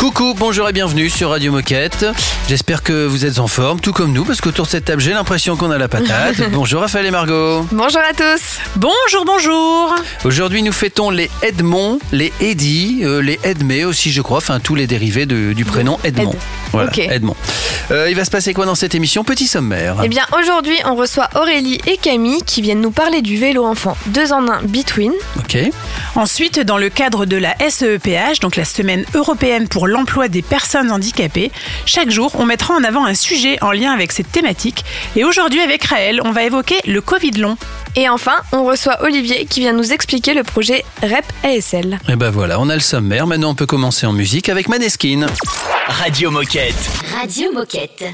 Coucou, bonjour et bienvenue sur Radio Moquette. J'espère que vous êtes en forme, tout comme nous, parce qu'autour de cette table, j'ai l'impression qu'on a la patate. bonjour Raphaël et Margot. Bonjour à tous. Bonjour, bonjour. Aujourd'hui, nous fêtons les Edmond, les Eddy, euh, les Edmé aussi, je crois, enfin tous les dérivés de- du prénom Edmond. Ed. Voilà, Ok. Edmond. Euh, il va se passer quoi dans cette émission? Petit sommaire. Eh bien, aujourd'hui, on reçoit Aurélie et Camille qui viennent nous parler du vélo enfant 2 en 1 Between. Ok. Ensuite, dans le cadre de la SEEPH, donc la Semaine européenne pour l'emploi des personnes handicapées, chaque jour, on mettra en avant un sujet en lien avec cette thématique. Et aujourd'hui, avec Raël, on va évoquer le Covid long. Et enfin, on reçoit Olivier qui vient nous expliquer le projet REP ASL. Et ben voilà, on a le sommaire. Maintenant, on peut commencer en musique avec Maneskin. Radio Moquette. Radio Moquette.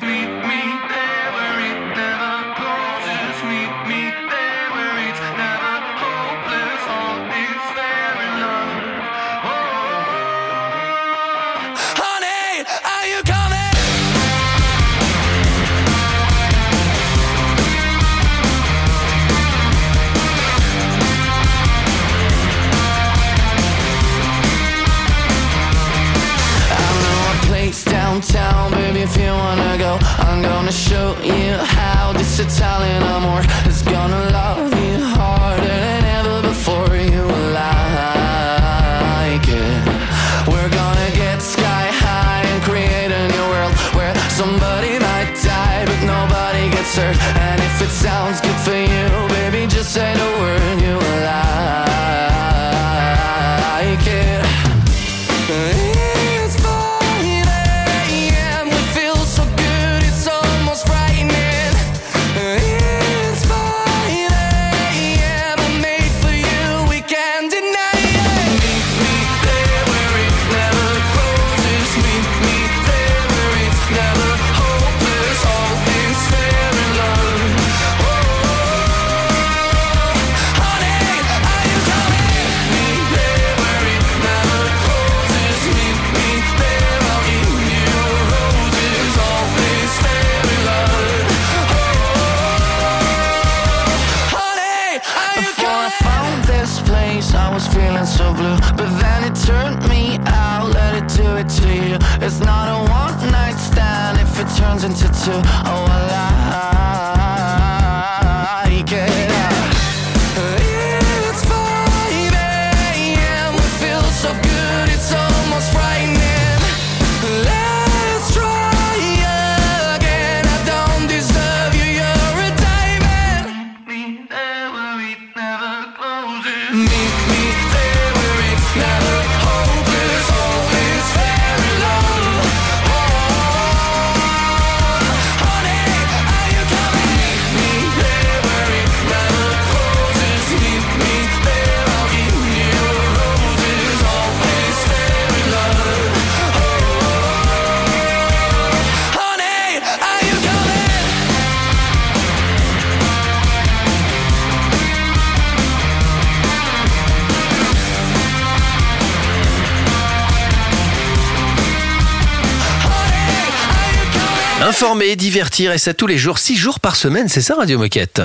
I'm gonna show you how this Italian amor is gonna love you harder than ever before you like it. We're gonna get sky high and create a new world where somebody might die, but nobody gets hurt. And if it sounds Informer, divertir, et ça tous les jours, 6 jours par semaine, c'est ça Radio Moquette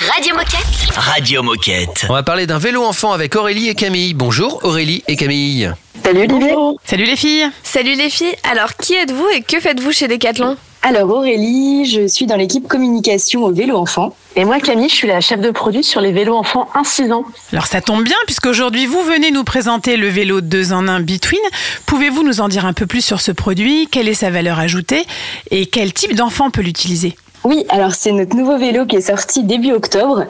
Radio Moquette. Radio Moquette. On va parler d'un vélo enfant avec Aurélie et Camille. Bonjour Aurélie et Camille. Salut Olivier. Salut les filles. Salut les filles, alors qui êtes-vous et que faites-vous chez Decathlon? Alors Aurélie, je suis dans l'équipe communication au vélo enfant. Et moi, Camille, je suis la chef de produit sur les vélos enfants 1-6 ans. Alors ça tombe bien puisqu'aujourd'hui vous venez nous présenter le vélo 2 en 1 Between. Pouvez-vous nous en dire un peu plus sur ce produit? Quelle est sa valeur ajoutée? Et quel type d'enfant peut l'utiliser? Oui, alors c'est notre nouveau vélo qui est sorti début octobre.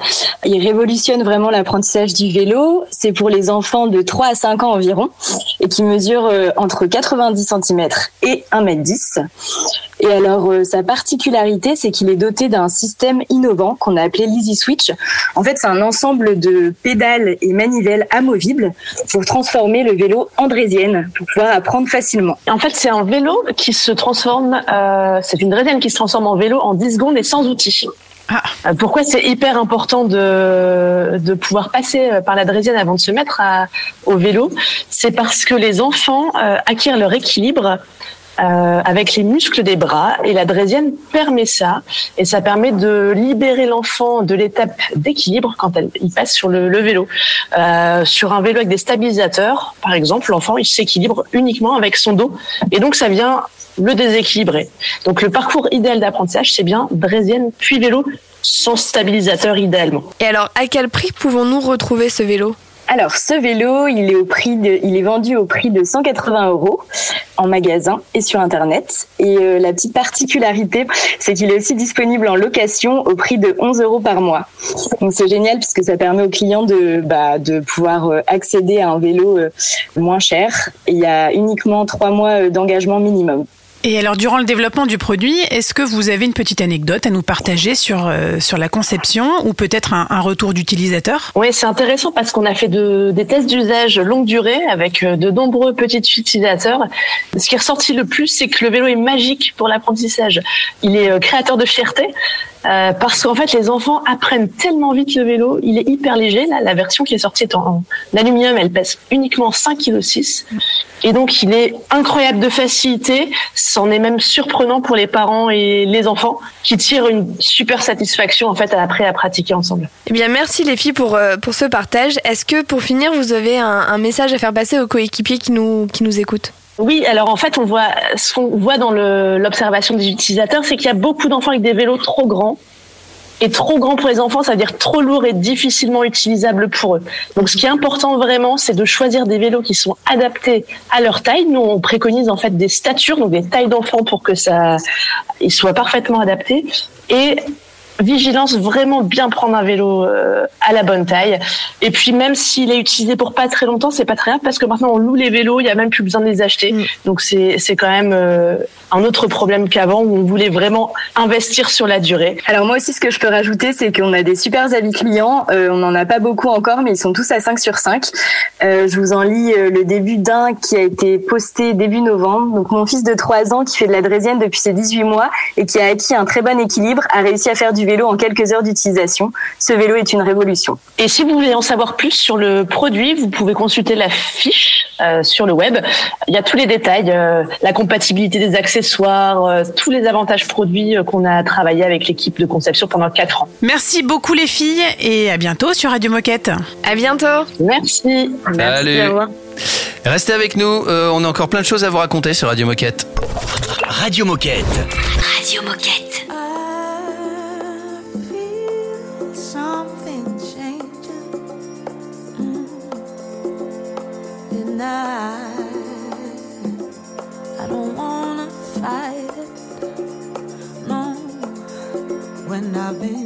Il révolutionne vraiment l'apprentissage du vélo. C'est pour les enfants de 3 à 5 ans environ et qui mesure euh, entre 90 cm et 1m10. Et alors, euh, sa particularité, c'est qu'il est doté d'un système innovant qu'on a appelé l'Easy Switch. En fait, c'est un ensemble de pédales et manivelles amovibles pour transformer le vélo en draisienne, pour pouvoir apprendre facilement. En fait, c'est un vélo qui se transforme, euh, c'est une draisienne qui se transforme en vélo en 10 secondes et sans outils. Ah. Euh, Pourquoi c'est hyper important de, de pouvoir passer euh, par la draisienne avant de se mettre à- au vélo? C'est parce que les enfants euh, acquièrent leur équilibre euh, avec les muscles des bras et la draisienne permet ça et ça permet de libérer l'enfant de l'étape d'équilibre quand elle, il passe sur le, le vélo. Euh, sur un vélo avec des stabilisateurs, par exemple, l'enfant il s'équilibre uniquement avec son dos et donc ça vient le déséquilibrer. Donc le parcours idéal d'apprentissage c'est bien draisienne puis vélo sans stabilisateur idéalement. Et alors, à quel prix pouvons-nous retrouver ce vélo? Alors, ce vélo, il est au prix de, il est vendu au prix de 180 euros en magasin et sur internet. Et euh, la petite particularité, c'est qu'il est aussi disponible en location au prix de 11 euros par mois. Donc c'est génial puisque ça permet aux clients de, bah, de pouvoir euh, accéder à un vélo euh, moins cher. Il y a uniquement trois mois d'engagement minimum. Et alors, durant le développement du produit, est-ce que vous avez une petite anecdote à nous partager sur, euh, sur la conception ou peut-être un, retour d'utilisateur? Oui, c'est intéressant parce qu'on a fait de- des tests d'usage longue durée avec euh, de nombreux petits utilisateurs. Ce qui est ressorti le plus, c'est que le vélo est magique pour l'apprentissage. Il est euh, créateur de fierté. Euh, parce qu'en fait, les enfants apprennent tellement vite le vélo. Il est hyper léger. Là, la version qui est sortie est en, aluminium. Elle pèse uniquement 5,6 kg. Et donc, il est incroyable de facilité. C'en est même surprenant pour les parents et les enfants qui tirent une super satisfaction en fait après à pratiquer ensemble. Eh bien, merci les filles pour, euh, pour ce partage. Est-ce que pour finir, vous avez un, un message à faire passer aux coéquipiers qui nous, qui nous écoutent? Oui, alors en fait, on voit ce qu'on voit dans l'observation des utilisateurs, c'est qu'il y a beaucoup d'enfants avec des vélos trop grands. Et trop grands pour les enfants, ça veut dire trop lourd et difficilement utilisable pour eux. Donc, ce qui est important vraiment, c'est de choisir des vélos qui sont adaptés à leur taille. Nous, on préconise en fait des statures, donc des tailles d'enfants pour que ça, ils soient parfaitement adaptés. Et vigilance, vraiment bien prendre un vélo euh, à la bonne taille. Et puis même s'il est utilisé pour pas très longtemps, c'est pas très grave parce que maintenant on loue les vélos, il y a même plus besoin de les acheter. Mm. Donc c'est c'est quand même euh, un autre problème qu'avant où on voulait vraiment investir sur la durée. Alors moi aussi, ce que je peux rajouter, c'est qu'on a des super avis clients. Euh, on n'en a pas beaucoup encore, mais ils sont tous à 5 sur 5. Euh, je vous en lis euh, le début d'un qui a été posté début novembre. Donc mon fils de 3 ans qui fait de la draisienne depuis ses 18 mois et qui a acquis un très bon équilibre a réussi à faire du vélo en quelques heures d'utilisation. Ce vélo est une révolution. Et si vous voulez en savoir plus sur le produit, vous pouvez consulter la fiche euh, sur le web. Il y a tous les détails, euh, la compatibilité des accessoires, euh, tous les avantages produits euh, qu'on a travaillé avec l'équipe de conception pendant 4 ans. Merci beaucoup les filles et à bientôt sur Radio Moquette. À bientôt Merci. Salut. au revoir. Restez avec nous, euh, on a encore plein de choses à vous raconter sur Radio Moquette. Radio Moquette. Radio Moquette. I've been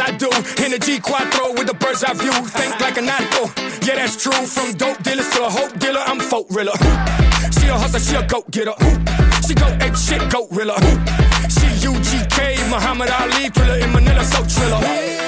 I do. In the G Quattro with the bird's eye view. Think like a nautical. Yeah, that's true. From dope dealers to a hope dealer, I'm folk rilla. She a hustler, she a goat getter. She go ape shit, goat rilla. She UGK, Muhammad Ali, thriller in Manila, so triller.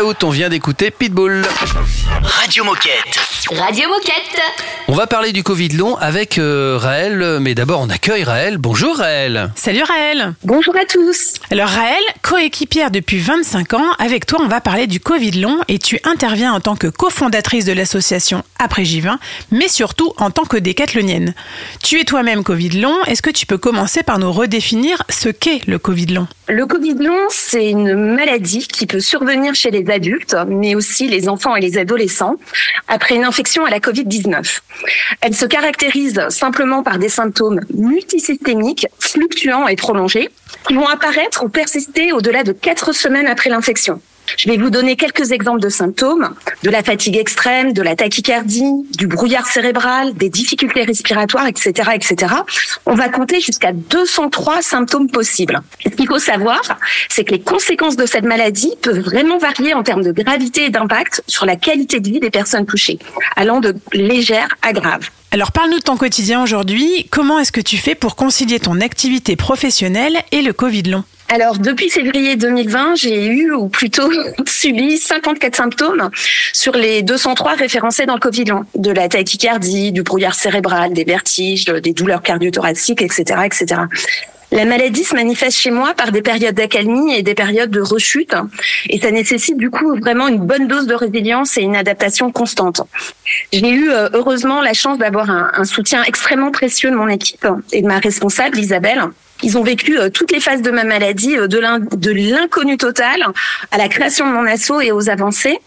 on vient d'écouter Pitbull. Radio Moquette. Radio Moquette. On va parler du Covid long avec euh, Raël, mais d'abord on accueille Raël. Bonjour Raël. Salut Raël Bonjour à tous. Alors Raël, coéquipière depuis 25 ans, avec toi on va parler du Covid long et tu interviens en tant que cofondatrice de l'association Après J20, mais surtout en tant que décathlonienne. Tu es toi-même Covid long, est-ce que tu peux commencer par nous redéfinir ce qu'est le Covid long? Le Covid long, c'est une maladie qui peut survenir chez les adultes, mais aussi les enfants et les adolescents, après une infection à la Covid-19. Elle se caractérise simplement par des symptômes multisystémiques, fluctuants et prolongés, qui vont apparaître ou persister au-delà de quatre semaines après l'infection. Je vais vous donner quelques exemples de symptômes, de la fatigue extrême, de la tachycardie, du brouillard cérébral, des difficultés respiratoires, etc., etc. On va compter jusqu'à 203 symptômes possibles. Ce qu'il faut savoir, c'est que les conséquences de cette maladie peuvent vraiment varier en termes de gravité et d'impact sur la qualité de vie des personnes touchées, allant de légère à grave. Alors parle-nous de ton quotidien aujourd'hui, comment est-ce que tu fais pour concilier ton activité professionnelle et le Covid long? Alors, depuis février 2020, j'ai eu, ou plutôt subi, 54 symptômes sur les 203 référencés dans le Covid long. De la tachycardie, du brouillard cérébral, des vertiges, des douleurs cardiothoraciques, etc., etc. La maladie se manifeste chez moi par des périodes d'accalmie et des périodes de rechute. Et ça nécessite du coup vraiment une bonne dose de résilience et une adaptation constante. J'ai eu euh, heureusement la chance d'avoir un, un soutien extrêmement précieux de mon équipe et de ma responsable Isabelle. Ils ont vécu euh, toutes les phases de ma maladie, euh, de l'in- de l'inconnu total à la création de mon assaut et aux avancées.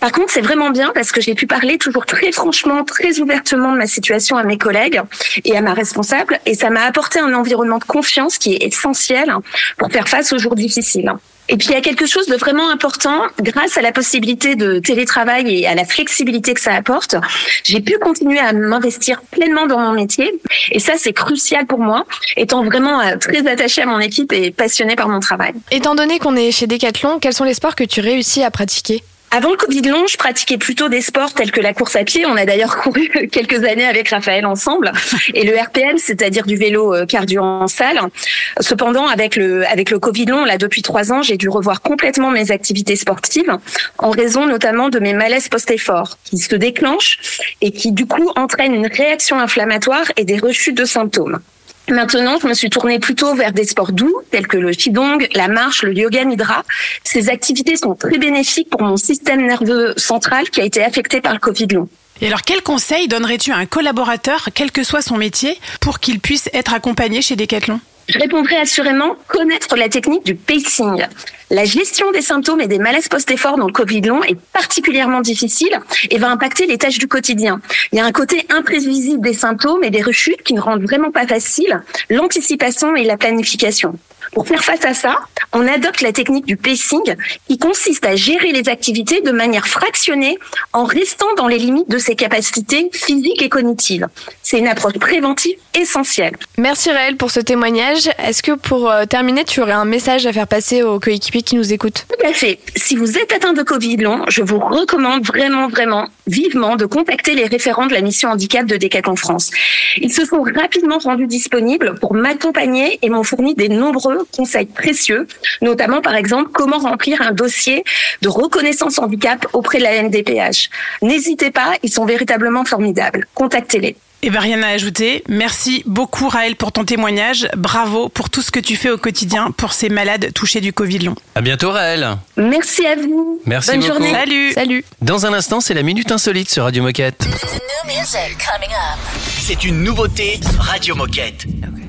Par contre, c'est vraiment bien parce que j'ai pu parler toujours très franchement, très ouvertement de ma situation à mes collègues et à ma responsable. Et ça m'a apporté un environnement de confiance qui est essentiel pour faire face aux jours difficiles. Et puis il y a quelque chose de vraiment important, grâce à la possibilité de télétravail et à la flexibilité que ça apporte, j'ai pu continuer à m'investir pleinement dans mon métier. Et ça, c'est crucial pour moi, étant vraiment euh, très attachée à mon équipe et passionnée par mon travail. Étant donné qu'on est chez Decathlon, quels sont les sports que tu réussis à pratiquer? Avant le Covid long, je pratiquais plutôt des sports tels que la course à pied. On a d'ailleurs couru quelques années avec Raphaël ensemble. Et le RPL, c'est-à-dire du vélo euh, cardio en salle. Cependant, avec le, avec le Covid long, là, depuis trois ans, j'ai dû revoir complètement mes activités sportives en raison notamment de mes malaises post-effort qui se déclenchent et qui, du coup, entraînent une réaction inflammatoire et des rechutes de symptômes. Maintenant, je me suis tournée plutôt vers des sports doux tels que le qigong, la marche, le yoga nidra. Ces activités sont très bénéfiques pour mon système nerveux central qui a été affecté par le Covid long. Et alors, quel conseil donnerais-tu à un collaborateur, quel que soit son métier, pour qu'il puisse être accompagné chez Decathlon? Je répondrai assurément connaître la technique du pacing. La gestion des symptômes et des malaises post-effort dans le Covid long est particulièrement difficile et va impacter les tâches du quotidien. Il y a un côté imprévisible des symptômes et des rechutes qui ne rendent vraiment pas facile l'anticipation et la planification. Pour faire face à ça, on adopte la technique du pacing qui consiste à gérer les activités de manière fractionnée en restant dans les limites de ses capacités physiques et cognitives. C'est une approche préventive essentielle. Merci Raël pour ce témoignage. Est-ce que pour euh, terminer, tu aurais un message à faire passer aux coéquipiers qui nous écoutent? Tout à fait. Si vous êtes atteint de Covid long, je vous recommande vraiment, vraiment, vivement de contacter les référents de la mission handicap de Decathlon France. Ils se sont rapidement rendus disponibles pour m'accompagner et m'ont fourni des nombreux conseils précieux, notamment par exemple comment remplir un dossier de reconnaissance handicap auprès de la NDPH. N'hésitez pas, ils sont véritablement formidables. Contactez-les. Eh ben, rien à ajouter. Merci beaucoup Raël pour ton témoignage. Bravo pour tout ce que tu fais au quotidien pour ces malades touchés du Covid long. À bientôt Raël. Merci à vous. Merci Bonne beaucoup. journée. Salut. Salut. Dans un instant, c'est la minute insolite sur Radio Moquette. C'est une nouveauté Radio Moquette. I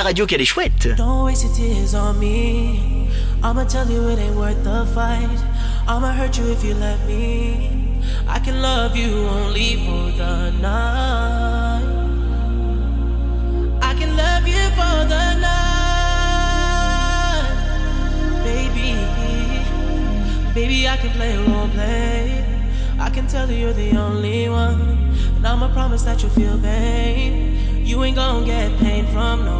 La radio qu'elle est chouette. Don't waste your tears on me. I'ma tell you it ain't worth the fight. I'ma hurt you if you let me. I can love you only for the night. I can love you for the night. Baby, baby, I can play role play. I can tell you you're the only one. And I'ma promise that you'll feel pain. You ain't gonna get pain from no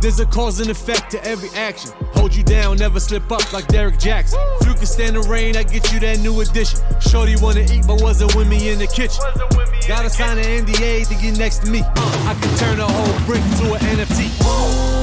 There's a cause and effect to every action. Hold you down, never slip up like Derek Jackson. You can stand the rain, I get you that new addition. Shorty wanna eat, but wasn't with me in the kitchen. Gotta sign an NDA to get next to me. Uh, I can turn a whole brick to an NFT.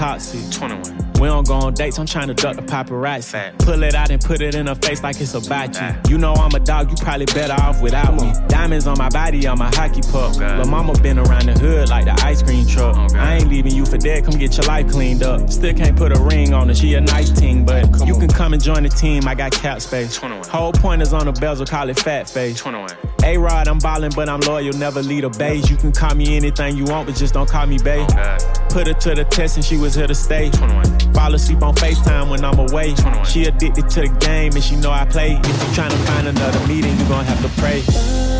Toxic. 21. We don't go on dates, I'm trying to duck the paparazzi. Pull it out and put it in her face like it's about you. You know I'm a dog, you probably better off without me. Diamonds on my body, I'm a hockey puck. Lil' mama been around the hood like the ice cream truck. I ain't leaving you for dead, come get your life cleaned up. Still can't put a ring on her, she a nice team, but you can come and join the team, I got cap space. Whole point is on the bezel, call it fat face. A Rod, I'm ballin', but I'm loyal, never lead a beige. You can call me anything you want, but just don't call me babe. Put her to the test and she was here to stay. Fall asleep on FaceTime when I'm away. She addicted to the game and she know I play. If you tryna find another meeting, you gon' have to pray.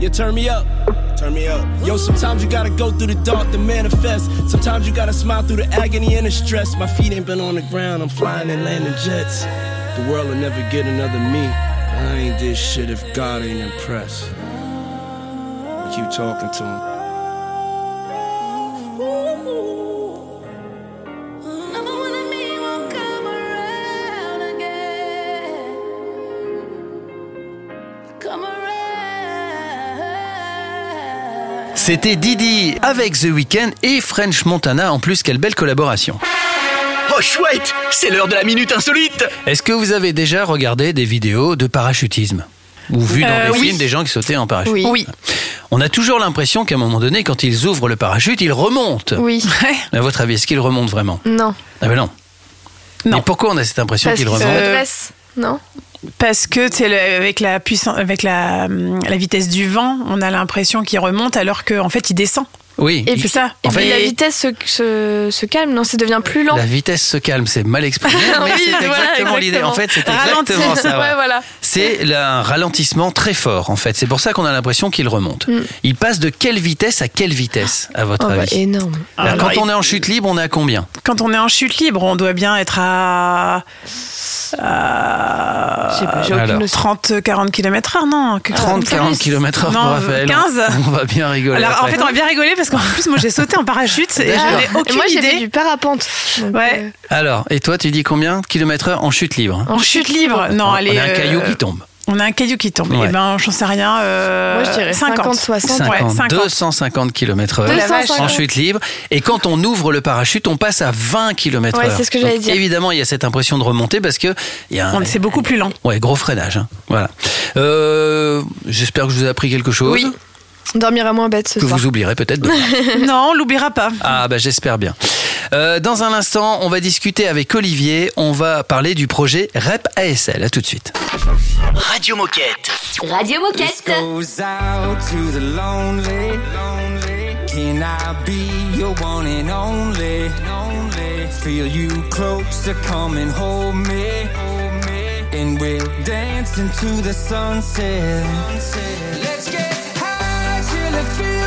Yeah, turn me up. Turn me up. Yo, sometimes you gotta go through the dark to manifest. Sometimes you gotta smile through the agony and the stress. My feet ain't been on the ground, I'm flying and landing jets. The world will never get another me. I ain't this shit if God ain't impressed. Keep talking to him. C'était Didi avec The Weeknd et French Montana. En plus, quelle belle collaboration. Oh chouette, c'est l'heure de la minute insolite. Est-ce que vous avez déjà regardé des vidéos de parachutisme? Ou vu dans Euh, des oui. films des gens qui sautaient en parachute? Oui. Oui. On a toujours l'impression qu'à un moment donné, quand ils ouvrent le parachute, ils remontent. Oui. À votre avis, est-ce qu'ils remontent vraiment? Non. Ah ben non. Mais pourquoi on a cette impression qu'ils remontent? redressent, non? Parce que c'est avec la puissance, avec hum, la vitesse du vent, on a l'impression qu'il remonte alors qu'en fait il descend. Oui. Et puis ça. Et en puis fait, la vitesse se, se, se calme, non Ça devient plus lent. La vitesse se calme, c'est mal exprimé, mais Oui, c'est voilà, exactement l'idée. En fait, c'est exactement ça. Ouais, voilà. C'est un ralentissement très fort, en fait. C'est pour ça qu'on a l'impression qu'il remonte. Mm. Il passe de quelle vitesse à quelle vitesse, à votre Oh, bah, avis? énorme. Alors, Alors, Quand on est en chute libre, on est à combien? Quand on est en chute libre, on doit bien être à. à j'ai aucune Alors. notion. 30-40 km heure, non? Quelque chose comme ça. 30-40 km/h pour Non, Raphaël. 15 On va bien rigoler. Alors en fait, on va bien rigoler parce qu'en plus, moi j'ai sauté en parachute et j'avais Et aucune moi, j'ai fait idée. du parapente. Donc, Ouais. euh, Alors, et toi, tu dis combien de kilomètres heure en chute libre hein En chute libre, non, On allez. a un euh, caillou qui tombe. On a un caillou qui tombe. Ouais. Eh ben, j'en sais rien. euh, Moi, je dirais 50, 60. 50, Ouais, 50. 250 km heure 250. en chute libre. Et quand on ouvre le parachute, on passe à 20 km Ouais, heure. c'est ce que j'allais dire. Évidemment, il y a cette impression de remonter parce que il y a un, On- C'est beaucoup plus lent. ouais, gros freinage. hein. Voilà. Euh, J'espère que je vous ai appris quelque chose. Oui. On dormira moins bête ce Que soir. vous oublierez peut-être demain. non, on l'oubliera pas. Ah bah j'espère bien. Euh, dans un instant, on va discuter avec Olivier. On va parler du projet REP ASL. À tout de suite. Radio Moquette. Radio Moquette. goes out to the lonely. Can I be your one and only? Feel you closer, come and hold me. And we'll dance into the sunset. Let's get high till it feels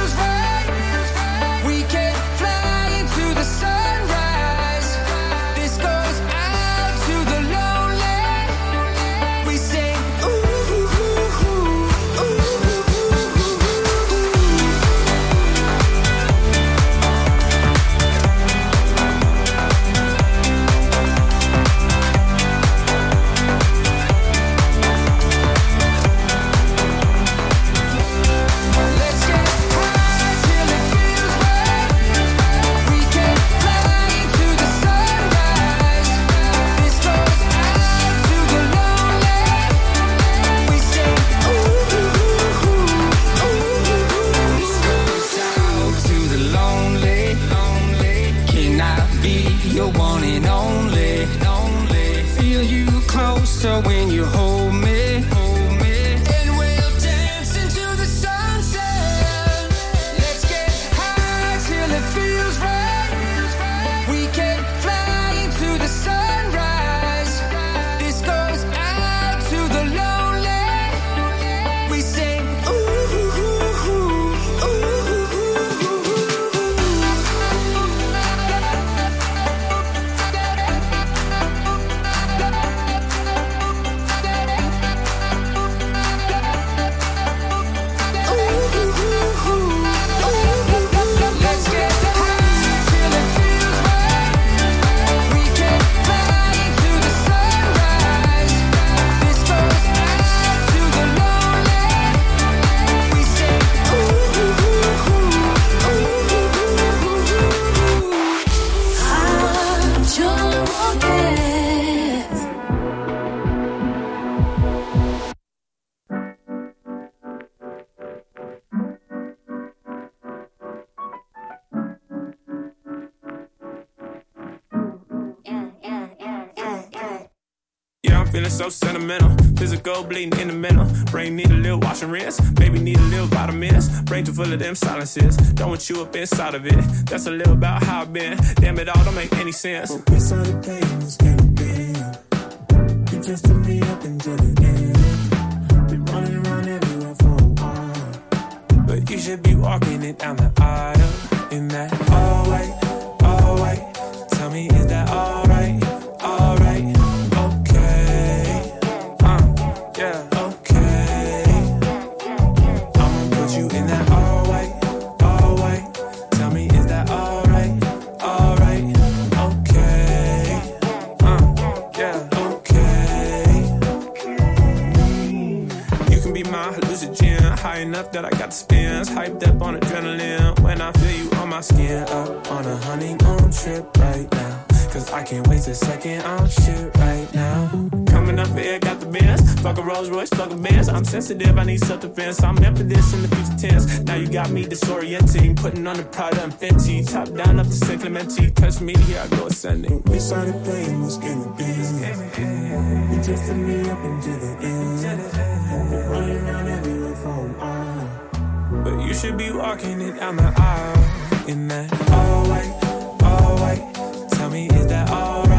Physical bleeding in the middle. Brain need a little wash and rinse. Baby need a little vitamins. Brain too full of them silences. Don't want you up inside of it. That's a little about how I've been. Damn it all don't make any sense. We started playing this game again. You just took me up into the end. Been running around everywhere for a while. But you should be walking it down the aisle in that up on adrenaline when I feel you on my skin. Up on a honeymoon trip right now. Cause I can't wait a second, I'm shit right now. Coming up here, got the Benz. Fuck a Rolls Royce, fuck a Benz. I'm sensitive, I need self-defense. I'm for this in the future tense. Now you got me disorienting. Putting on the Prada and Fenty. Top down up to San Clemente. Touch me, here I go ascending. We started playing this game again. You took me up into the end. Running around everywhere for a while. But you should be walking it down the aisle in that all white, all white. Tell me, is that? Alright,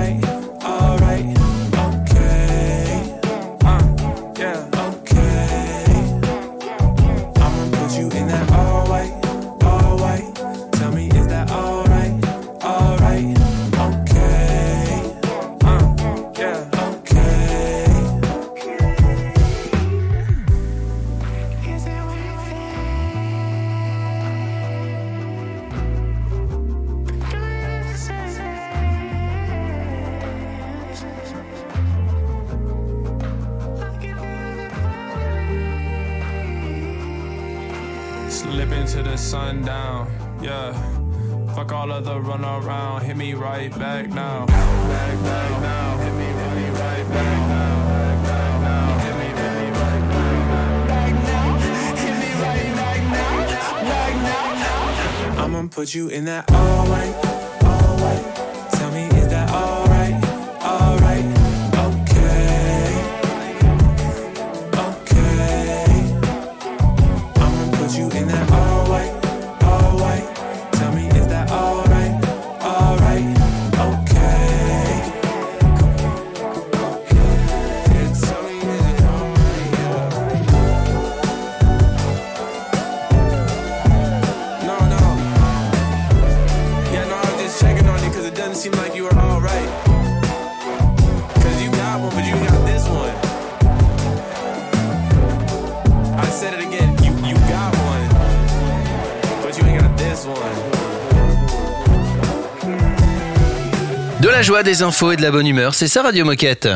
De la joie, des infos et de la bonne humeur, c'est ça Radio Moquette.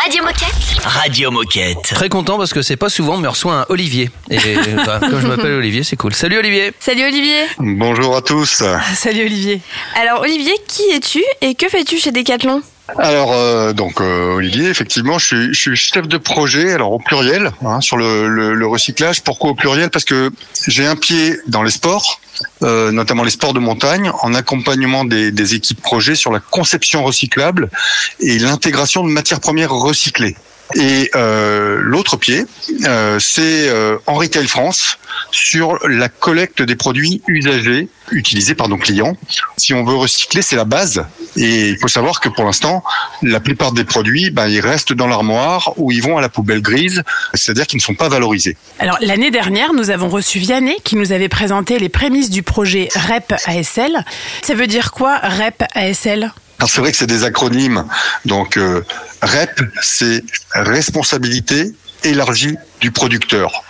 Radio Moquette. Radio Moquette. Très content parce que c'est pas souvent, mais on reçoit un Olivier. Et bah, comme je m'appelle Olivier, c'est cool. Salut Olivier. Salut Olivier. Bonjour à tous. Salut Olivier. Alors Olivier, qui es-tu et que fais-tu chez Decathlon? Alors euh, donc euh, Olivier, effectivement, je suis, chef de projet, alors au pluriel, hein, sur le recyclage. Pourquoi au pluriel? Parce que j'ai un pied dans les sports, euh, notamment les sports de montagne, en accompagnement des, des équipes projets sur la conception recyclable et l'intégration de matières premières recyclées. Et euh, l'autre pied, euh, c'est euh, en retail France sur la collecte des produits usagés utilisés par nos clients. Si on veut recycler, c'est la base. Et il faut savoir que pour l'instant, la plupart des produits, ben, ils restent dans l'armoire ou ils vont à la poubelle grise, c'est-à-dire qu'ils ne sont pas valorisés. Alors l'année dernière, nous avons reçu Vianney qui nous avait présenté les prémices du projet REP ASL. Ça veut dire quoi REP ASL Alors c'est vrai que c'est des acronymes. Donc euh, REP, c'est responsabilité élargie du producteur.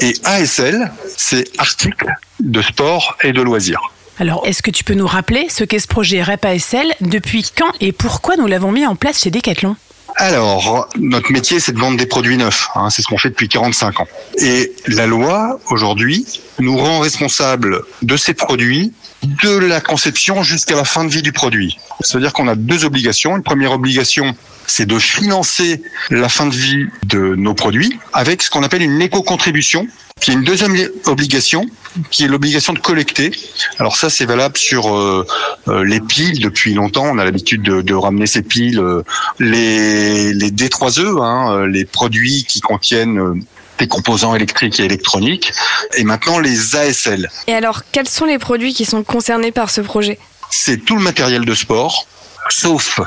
Et ASL, c'est article de sport et de loisirs. Alors, est-ce que tu peux nous rappeler ce qu'est ce projet REP ASL, depuis quand et pourquoi nous l'avons mis en place chez Decathlon? Alors, notre métier, c'est de vendre des produits neufs. hein, c'est ce qu'on fait depuis 45 ans. Et la loi, aujourd'hui, nous rend responsables de ces produits de la conception jusqu'à la fin de vie du produit. C'est-à-dire qu'on a deux obligations. Une première obligation, c'est de financer la fin de vie de nos produits avec ce qu'on appelle une éco-contribution. Puis il y a une deuxième obligation qui est l'obligation de collecter. Alors ça, c'est valable sur euh, euh, les piles depuis longtemps. On a l'habitude de, de ramener ces piles, euh, les, les D3E, hein, euh, les produits qui contiennent euh, des composants électriques et électroniques, et maintenant les ASL. Et alors, quels sont les produits qui sont concernés par ce projet? C'est tout le matériel de sport, sauf,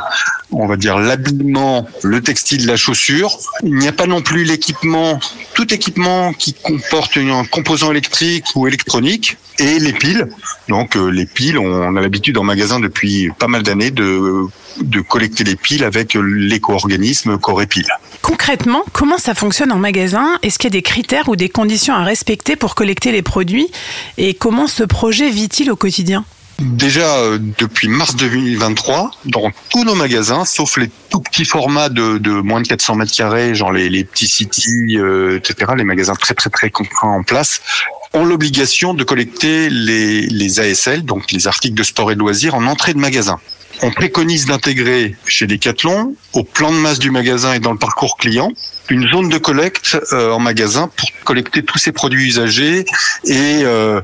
on va dire, l'habillement, le textile, la chaussure. Il n'y a pas non plus l'équipement, tout équipement qui comporte un composant électrique ou électronique, et les piles. Donc euh, les piles, on a l'habitude en magasin depuis pas mal d'années de, de collecter les piles avec l'éco-organisme. Concrètement, comment ça fonctionne en magasin? Est-ce qu'il y a des critères ou des conditions à respecter pour collecter les produits? Et comment ce projet vit-il au quotidien? Déjà euh, depuis mars 2023, dans tous nos magasins, sauf les tout petits formats de, moins de 400 mètres carrés, genre les, les petits cities, euh, etc., les magasins très très très contraints en place, ont l'obligation de collecter les, les ASL, donc les articles de sport et de loisirs, en entrée de magasin. On préconise d'intégrer chez Decathlon, au plan de masse du magasin et dans le parcours client, une zone de collecte euh, en magasin pour collecter tous ces produits usagés et euh,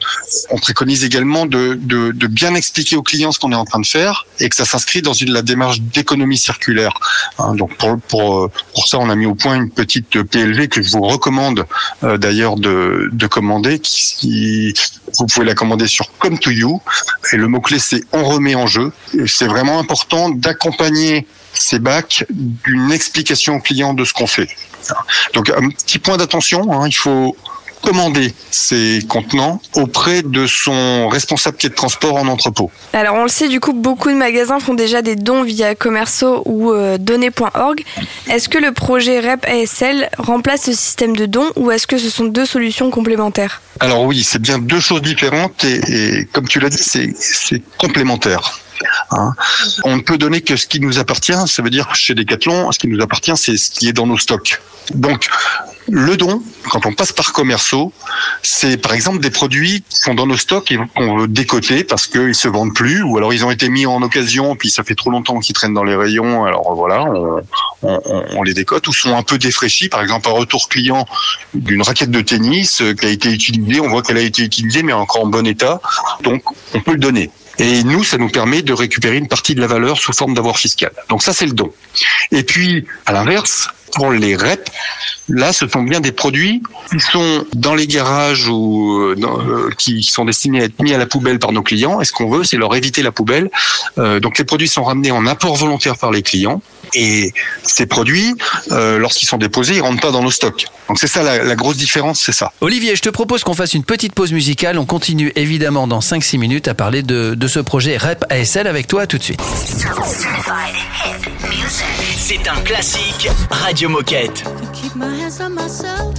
on préconise également de, de, de bien expliquer aux clients ce qu'on est en train de faire et que ça s'inscrit dans une la démarche d'économie circulaire. Hein, donc pour, pour, euh, pour ça, on a mis au point une petite PLV que je vous recommande euh, d'ailleurs de, de commander. Qui, qui- vous pouvez la commander sur Come to You et le mot clé c'est on remet en jeu. C'est vraiment important d'accompagner ces bacs d'une explication au client de ce qu'on fait. Donc un petit point d'attention, hein, il faut commander ces contenants auprès de son responsable quai de transport en entrepôt. Alors on le sait, du coup, beaucoup de magasins font déjà des dons via Commerceau ou euh, données.org. Est-ce que le projet REP ASL remplace ce système de dons ou est-ce que ce sont deux solutions complémentaires? Alors oui, c'est bien deux choses différentes et, et comme tu l'as dit, c'est complémentaire. Hein. On ne peut donner que ce qui nous appartient, ça veut dire chez Decathlon, ce qui nous appartient, c'est ce qui est dans nos stocks. Donc, Le don, quand on passe par commerceaux, c'est par exemple des produits qui sont dans nos stocks et qu'on veut décoter parce qu'ils se vendent plus, ou alors ils ont été mis en occasion, puis ça fait trop longtemps qu'ils traînent dans les rayons, alors voilà, on- on les décote, ou sont un peu défraîchis, par exemple un retour client d'une raquette de tennis euh, qui a été utilisée, on voit qu'elle a été utilisée mais encore en bon état, donc on peut le donner. Et nous, ça nous permet de récupérer une partie de la valeur sous forme d'avoir fiscal. Donc ça, c'est le don. Et puis, à l'inverse, pour les REP, là, ce sont bien des produits qui sont dans les garages ou euh, dans- euh, qui sont destinés à être mis à la poubelle par nos clients. Et ce qu'on veut, c'est leur éviter la poubelle. Euh, donc les produits sont ramenés en apport volontaire par les clients. Et ces produits, euh, lorsqu'ils sont déposés, ils rentrent pas dans nos stocks. Donc c'est ça la, la grosse différence, c'est ça. Olivier, je te propose qu'on fasse une petite pause musicale. On continue évidemment dans 5-6 minutes à parler de, de ce projet REP ASL avec toi tout de suite. C'est un classique Radio Moquette. Keep my hands on myself.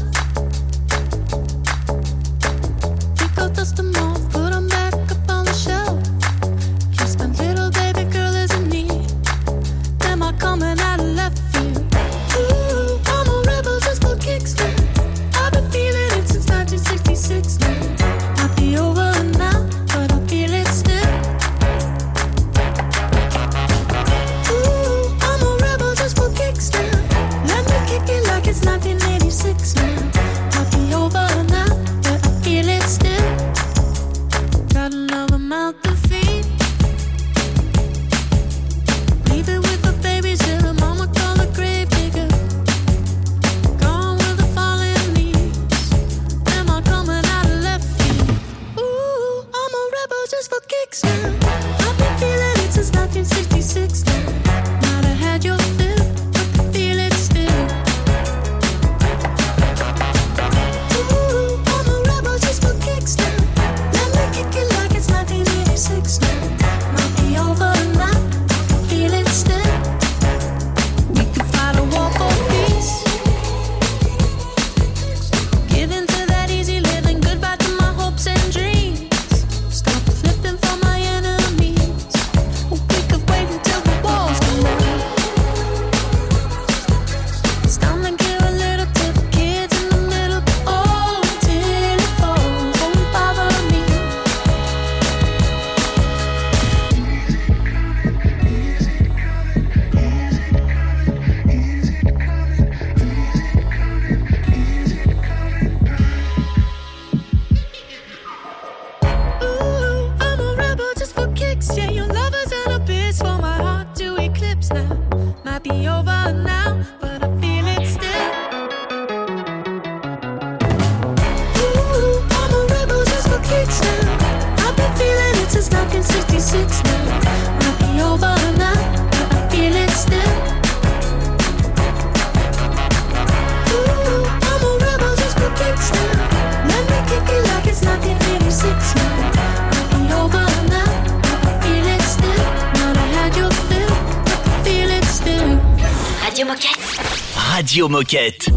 Radio Moquette.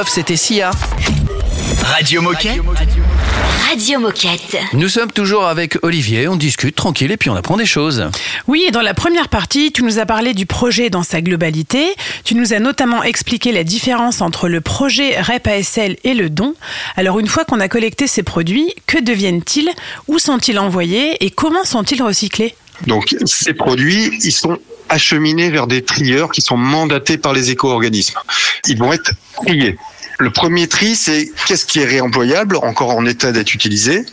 Love, c'était Sia. Radio Moquette. Radio Moquette. Nous sommes toujours avec Olivier, on discute tranquille et puis on apprend des choses. Oui, et dans la première partie, tu nous as parlé du projet dans sa globalité. Tu nous as notamment expliqué la différence entre le projet REP ASL et le don. Alors, une fois qu'on a collecté ces produits, que deviennent-ils? Où sont-ils envoyés? Et comment sont-ils recyclés? Donc ces produits, ils sont acheminés vers des trieurs qui sont mandatés par les éco-organismes. Ils vont être triés. Le premier tri, c'est qu'est-ce qui est réemployable, encore en état d'être utilisé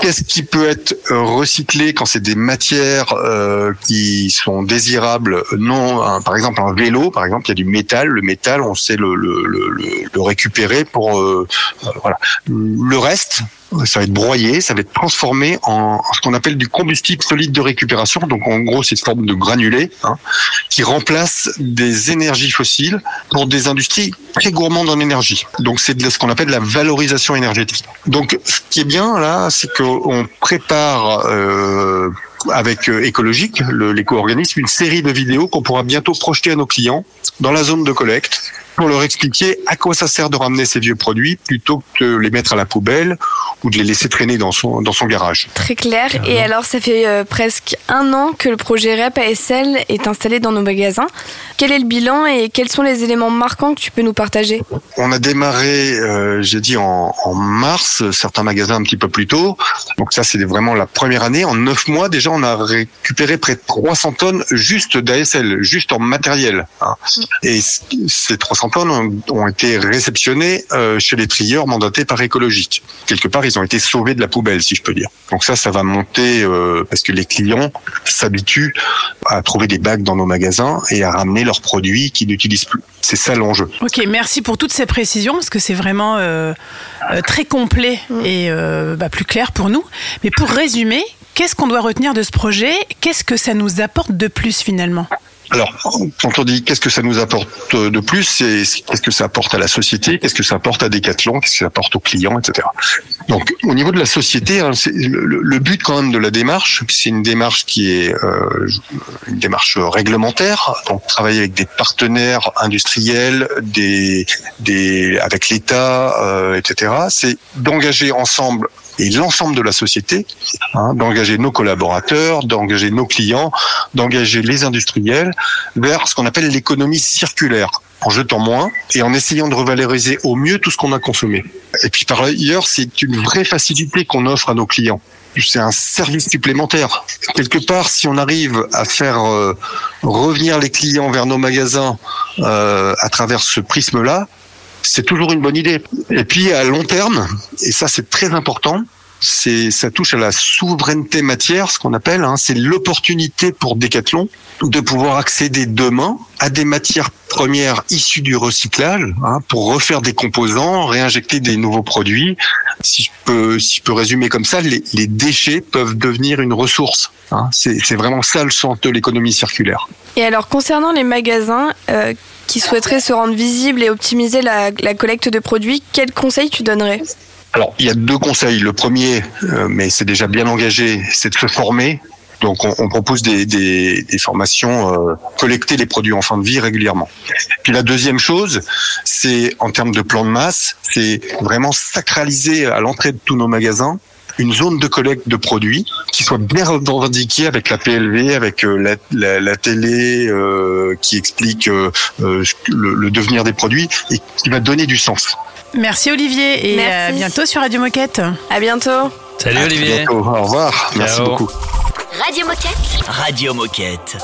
Qu'est-ce qui peut être euh, recyclé quand c'est des matières euh, qui sont désirables Non, par exemple un vélo, par exemple, il y a du métal. Le métal, on sait le, le, le, le- le récupérer pour euh, euh, voilà. Le reste, ça va être broyé, ça va être transformé en ce qu'on appelle du combustible solide de récupération. Donc en gros, c'est une forme de granulé hein, qui remplace des énergies fossiles pour des industries très gourmandes en énergie. Donc c'est ce qu'on appelle la valorisation énergétique. Donc ce qui est bien là, c'est qu'on prépare euh, avec euh, écologique, l'éco-organisme, une série de vidéos qu'on pourra bientôt projeter à nos clients dans la zone de collecte pour leur expliquer à quoi ça sert de ramener ces vieux produits plutôt que de les mettre à la poubelle ou de les laisser traîner dans son, dans son garage. Très clair. Et alors, ça fait euh, presque un an que le projet REP ASL est installé dans nos magasins. Quel est le bilan et quels sont les éléments marquants que tu peux nous partager? On a démarré, euh, j'ai dit en, en mars, certains magasins un petit peu plus tôt. Donc ça, c'est vraiment la première année. En neuf mois, déjà, on a récupéré près de 300 tonnes juste d'ASL, juste en matériel. hein. Et c- ces 300 ont, été réceptionnées euh, chez les trieurs mandatés par Écologique. Quelque part, ils ont été sauvés de la poubelle, si je peux dire. Donc ça, ça va monter euh, parce que les clients s'habituent à trouver des bacs dans nos magasins et à ramener leurs produits qu'ils n'utilisent plus. C'est ça l'enjeu. Ok, merci pour toutes ces précisions parce que c'est vraiment euh, très complet et bah, plus clair pour nous. Mais pour résumer, qu'est-ce qu'on doit retenir de ce projet? Qu'est-ce que ça nous apporte de plus finalement? Alors, quand on dit qu'est-ce que ça nous apporte de plus, c'est qu'est-ce que ça apporte à la société, qu'est-ce que ça apporte à Decathlon, qu'est-ce que ça apporte aux clients, etc. Donc, au niveau de la société, hein, le but quand même de la démarche, c'est une démarche qui est euh, une démarche réglementaire. Donc, travailler avec des partenaires industriels, des, des avec l'État, euh, etc. C'est d'engager ensemble et l'ensemble de la société, hein, d'engager nos collaborateurs, d'engager nos clients, d'engager les industriels vers ce qu'on appelle l'économie circulaire en jetant moins et en essayant de revaloriser au mieux tout ce qu'on a consommé. Et puis par ailleurs, c'est une vraie facilité qu'on offre à nos clients. C'est un service supplémentaire. Quelque part, si on arrive à faire euh, revenir les clients vers nos magasins euh, à travers ce prisme-là, c'est toujours une bonne idée. Et puis à long terme, et ça c'est très important, c'est ça touche à la souveraineté matière, ce qu'on appelle, hein, c'est l'opportunité pour Decathlon de pouvoir accéder demain à des matières premières issues du recyclage hein, pour refaire des composants, réinjecter des nouveaux produits. Si je peux, si je peux résumer comme ça, les, déchets peuvent devenir une ressource. Hein. C'est c'est vraiment ça le sens de l'économie circulaire. Et alors, concernant les magasins euh, qui souhaiteraient se rendre visibles et optimiser la, collecte de produits, quels conseils tu donnerais Alors, il y a deux conseils. Le premier, euh, mais c'est déjà bien engagé, c'est de se former. Donc, on, propose des formations, euh, collecter les produits en fin de vie régulièrement. Puis la deuxième chose, c'est en termes de plan de masse, c'est vraiment sacraliser à l'entrée de tous nos magasins une zone de collecte de produits qui soit bien revendiquée avec la PLV, avec euh, la, la, la télé euh, qui explique euh, euh, le, le devenir des produits et qui va donner du sens. Merci Olivier et Merci. à bientôt sur Radio Moquette. À bientôt. Salut À Olivier. bientôt. Au revoir. Merci Ciao. beaucoup. Radio Moquette. Radio Moquette.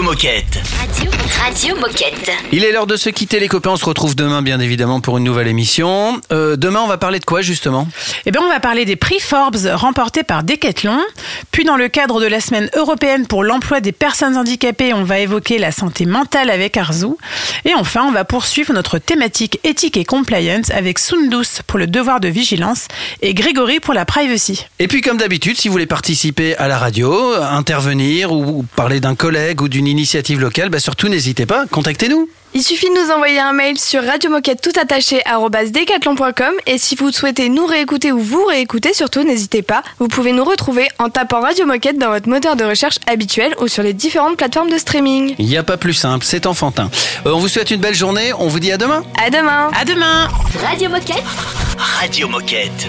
Moquette. Radio, Radio Moquette. Il est l'heure de se quitter les copains, on se retrouve demain bien évidemment pour une nouvelle émission. Euh, demain on va parler de quoi justement? Eh bien, on va parler des prix Forbes remportés par Decathlon. Puis, dans le cadre de la semaine européenne pour l'emploi des personnes handicapées, on va évoquer la santé mentale avec Arzu. Et enfin, on va poursuivre notre thématique éthique et compliance avec Sundus pour le devoir de vigilance et Grégory pour la privacy. Et puis comme d'habitude, si vous voulez participer à la radio, intervenir ou parler d'un collègue ou d'une initiative locale, bah surtout n'hésitez pas, contactez-nous. Il suffit de nous envoyer un mail sur radiomoquette tout attaché decathlon.com et si vous souhaitez nous réécouter ou vous réécouter, surtout n'hésitez pas, vous pouvez nous retrouver en tapant Radio Moquette dans votre moteur de recherche habituel ou sur les différentes plateformes de streaming. Il n'y a pas plus simple, c'est enfantin. Euh, on vous souhaite une belle journée, on vous dit à demain. À demain. À demain. Radio Moquette. Radio Moquette.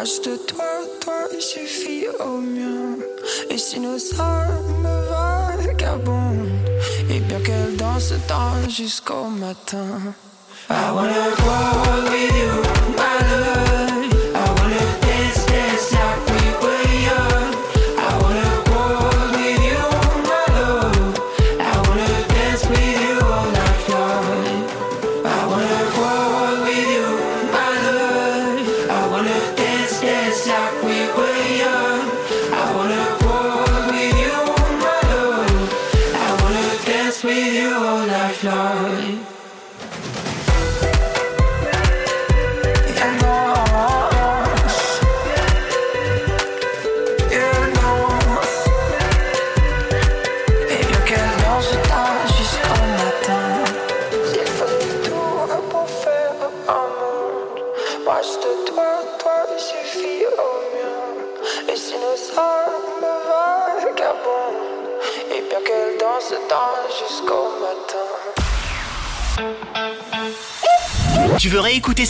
Proche de toi, toi, suffit au mieux. Et si nos âmes vagabondent, et bien qu'elles dansent dans jusqu'au matin. I wanna go with you, my love.